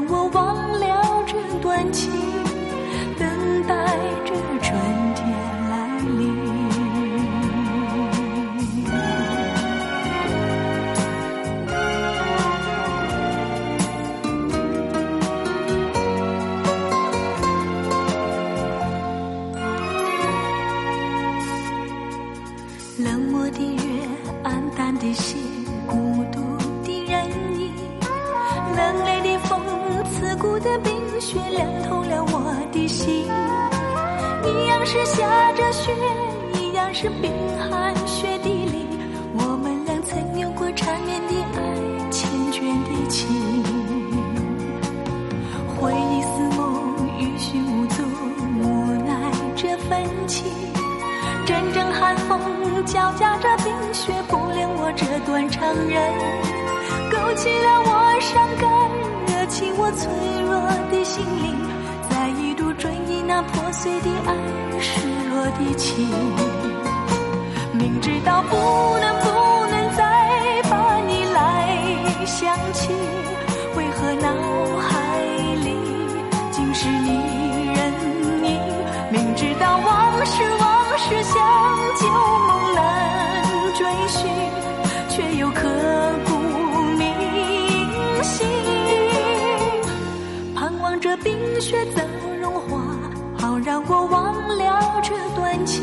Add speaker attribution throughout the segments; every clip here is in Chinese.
Speaker 1: 让我忘了这段情，等待的冰雪，凉透了我的心。一样是下着雪，一样是冰寒雪地里，我们俩曾有过缠绵的爱，缱绻的情。回忆似梦，欲寻无踪，无奈这份情。阵阵寒风交加着冰雪，不凉我这段长人，勾起了我伤感起，我脆弱的心灵，再一度追忆那破碎的爱，失落的情。明知道不能不能再把你来想起，为何脑海里尽是你人影？明知道往事往事像旧梦难追寻，却又刻骨冰雪怎融化，好让我忘了这段情，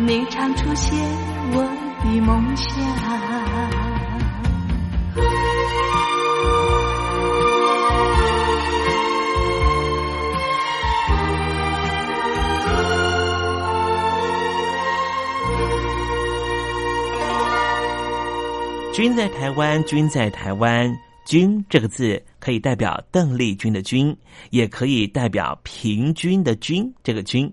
Speaker 1: 你常出现我的梦
Speaker 2: 君在台湾，君在台湾，君这个字可以代表邓丽君的君，也可以代表平均的均，这个均。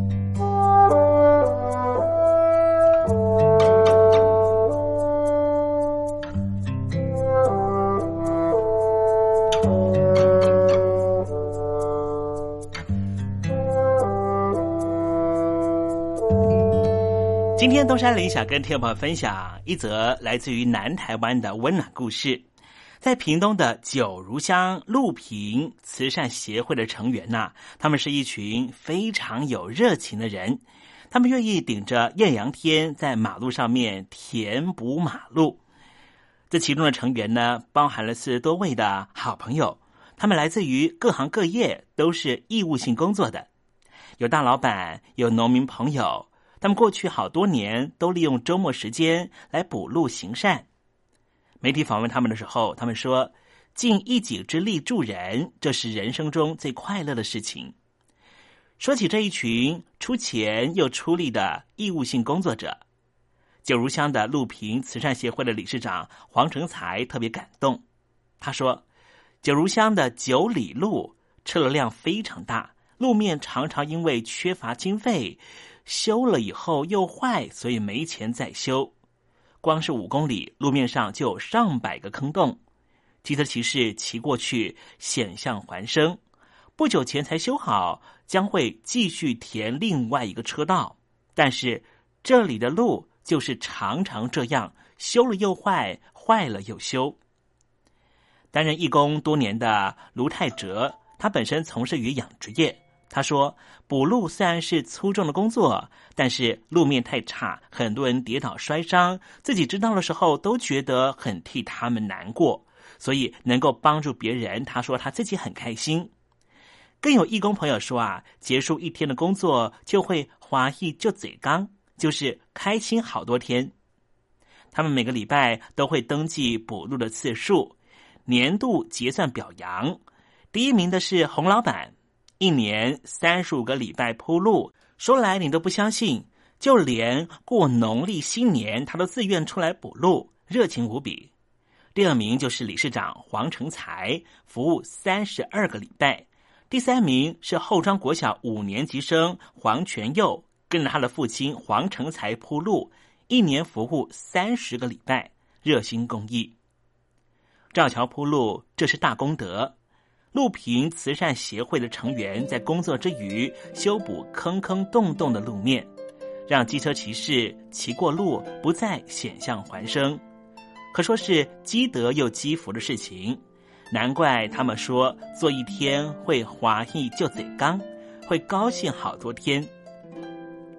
Speaker 2: 天东山林想跟听众朋友分享一则来自于南台湾的温暖故事。在屏东的九如乡路平慈善协会的成员呐，他们是一群非常有热情的人，他们愿意顶着艳阳天在马路上面填补马路。这其中的成员呢，包含了四十多位的好朋友，他们来自于各行各业，都是义务性工作的，有大老板，有农民朋友。他们过去好多年都利用周末时间来补路行善。媒体访问他们的时候，他们说：“尽一己之力助人，这是人生中最快乐的事情。”说起这一群出钱又出力的义务性工作者，九如乡的路平慈善协会的理事长黄成才特别感动。他说：“九如乡的九里路车流量非常大，路面常常因为缺乏经费。”修了以后又坏，所以没钱再修。光是五公里路面上就有上百个坑洞，机车骑士骑过去险象环生。不久前才修好，将会继续填另外一个车道。但是这里的路就是常常这样，修了又坏，坏了又修。担任义工多年的卢泰哲，他本身从事于养殖业。他说：“补路虽然是粗重的工作，但是路面太差，很多人跌倒摔伤。自己知道的时候，都觉得很替他们难过。所以能够帮助别人，他说他自己很开心。更有义工朋友说啊，结束一天的工作就会华裔就嘴刚，就是开心好多天。他们每个礼拜都会登记补路的次数，年度结算表扬。第一名的是洪老板。”一年三十五个礼拜铺路，说来你都不相信。就连过农历新年，他都自愿出来补路，热情无比。第二名就是理事长黄成才，服务三十二个礼拜。第三名是后庄国小五年级生黄全佑，跟着他的父亲黄成才铺路，一年服务三十个礼拜，热心公益。赵桥铺路，这是大功德。路平慈善协会的成员在工作之余修补坑坑洞洞的路面，让机车骑士骑过路不再险象环生，可说是积德又积福的事情。难怪他们说做一天会华裔就嘴刚，会高兴好多天。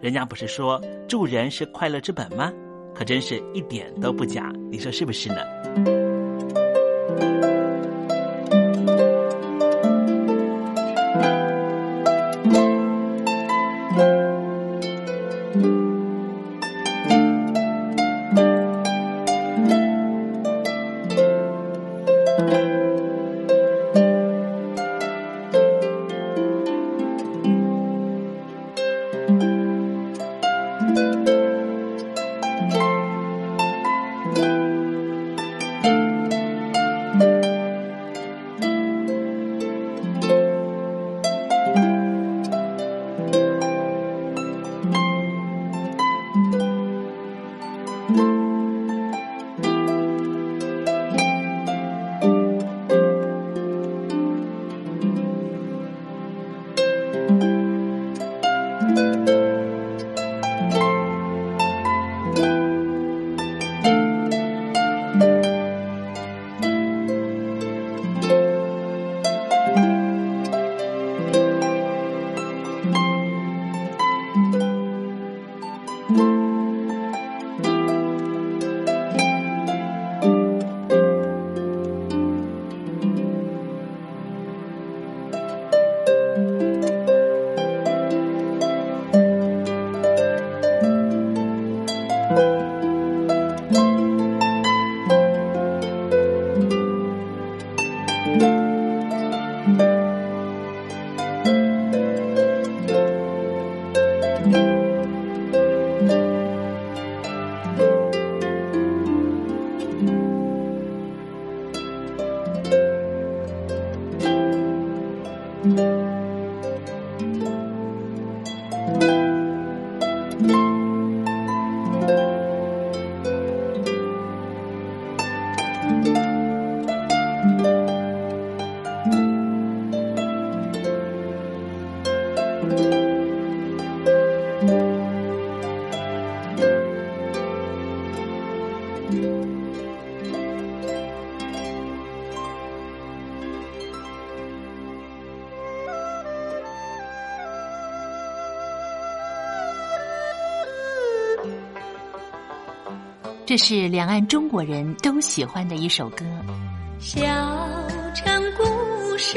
Speaker 2: 人家不是说助人是快乐之本吗？可真是一点都不假，你说是不是呢？
Speaker 3: 这是两岸中国人都喜欢的一首歌。
Speaker 1: 小城故事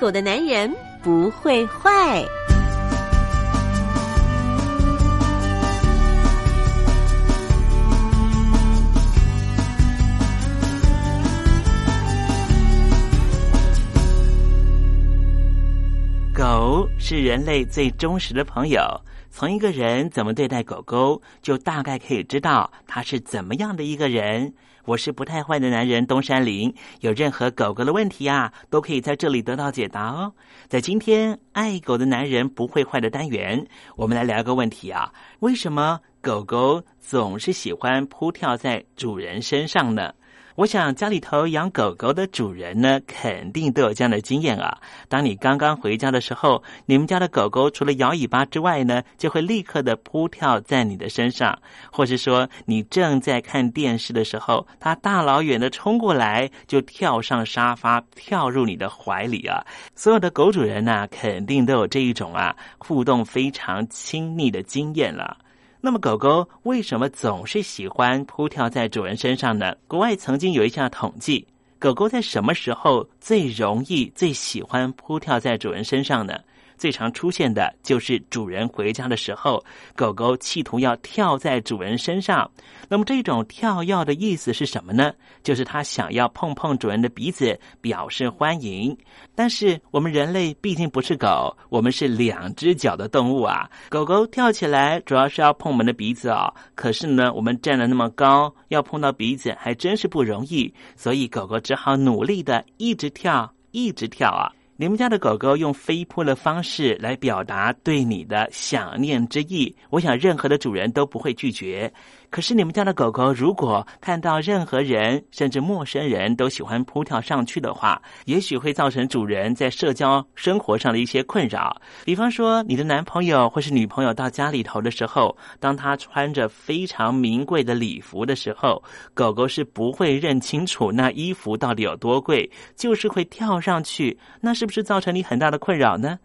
Speaker 4: 狗的男人不会坏。
Speaker 2: 狗是人类最忠实的朋友，从一个人怎么对待狗狗，就大概可以知道他是怎么样的一个人。我是不太坏的男人东山林，有任何狗狗的问题啊，都可以在这里得到解答哦。在今天爱狗的男人不会坏的单元，我们来聊一个问题啊：为什么狗狗总是喜欢扑跳在主人身上呢？我想家里头养狗狗的主人呢，肯定都有这样的经验啊。当你刚刚回家的时候，你们家的狗狗除了摇尾巴之外呢，就会立刻的扑跳在你的身上，或是说你正在看电视的时候，它大老远的冲过来，就跳上沙发，跳入你的怀里啊。所有的狗主人呢，肯定都有这一种啊互动非常亲密的经验了。那么，狗狗为什么总是喜欢扑跳在主人身上呢？国外曾经有一项统计，狗狗在什么时候最容易、最喜欢扑跳在主人身上呢？最常出现的就是主人回家的时候，狗狗企图要跳在主人身上。那么这种跳跃的意思是什么呢？就是它想要碰碰主人的鼻子，表示欢迎。但是我们人类毕竟不是狗，我们是两只脚的动物啊。狗狗跳起来主要是要碰我们的鼻子哦。可是呢，我们站得那么高，要碰到鼻子还真是不容易。所以狗狗只好努力的一直跳，一直跳啊。你们家的狗狗用飞扑的方式来表达对你的想念之意，我想任何的主人都不会拒绝。可是你们家的狗狗如果看到任何人，甚至陌生人都喜欢扑跳上去的话，也许会造成主人在社交生活上的一些困扰。比方说，你的男朋友或是女朋友到家里头的时候，当他穿着非常名贵的礼服的时候，狗狗是不会认清楚那衣服到底有多贵，就是会跳上去。那是不是造成你很大的困扰呢？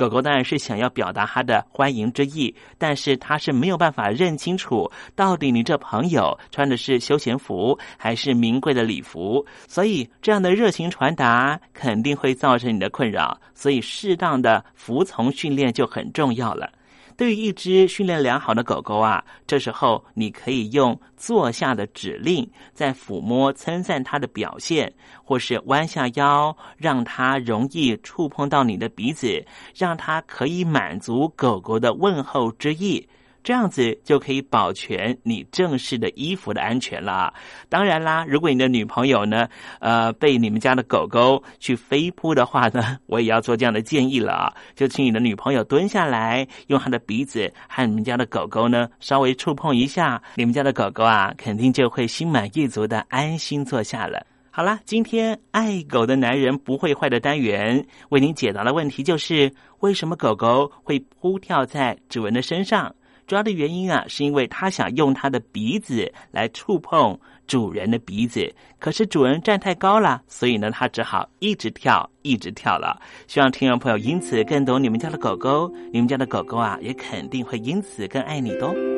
Speaker 2: 狗狗当然是想要表达它的欢迎之意，但是它是没有办法认清楚到底你这朋友穿的是休闲服还是名贵的礼服，所以这样的热情传达肯定会造成你的困扰，所以适当的服从训练就很重要了。对于一只训练良好的狗狗啊，这时候你可以用坐下的指令，在抚摸、称赞它的表现，或是弯下腰，让它容易触碰到你的鼻子，让它可以满足狗狗的问候之意。这样子就可以保全你正式的衣服的安全了。当然啦，如果你的女朋友呢，呃，被你们家的狗狗去飞扑的话呢，我也要做这样的建议了啊，就请你的女朋友蹲下来，用她的鼻子和你们家的狗狗呢稍微触碰一下，你们家的狗狗啊，肯定就会心满意足的安心坐下了。好了，今天爱狗的男人不会坏的单元为您解答的问题就是：为什么狗狗会扑跳在主人的身上？主要的原因啊，是因为它想用它的鼻子来触碰主人的鼻子，可是主人站太高了，所以呢，它只好一直跳，一直跳了。希望听众朋友因此更懂你们家的狗狗，你们家的狗狗啊，也肯定会因此更爱你的。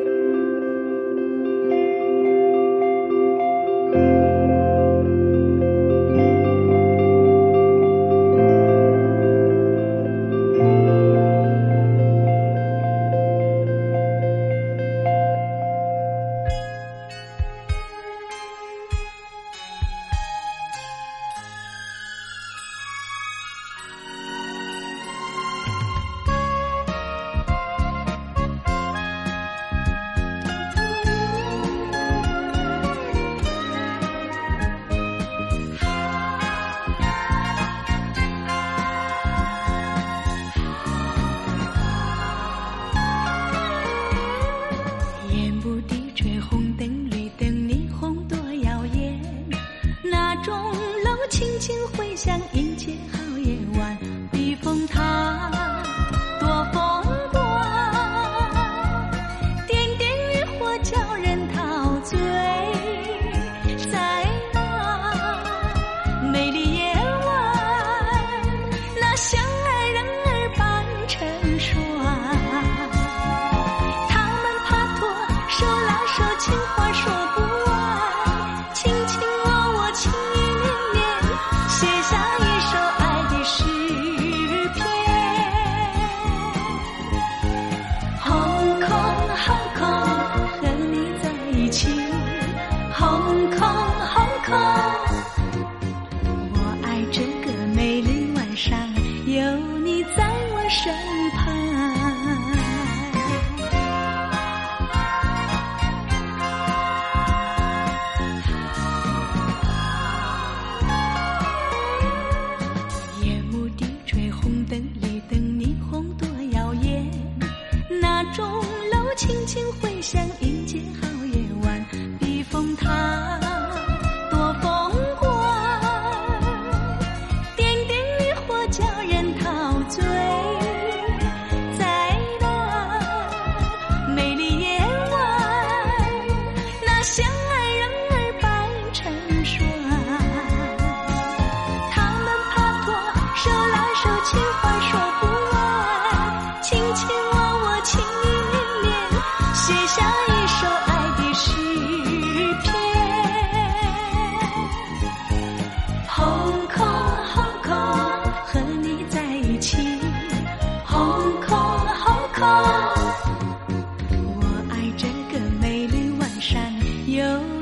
Speaker 1: 有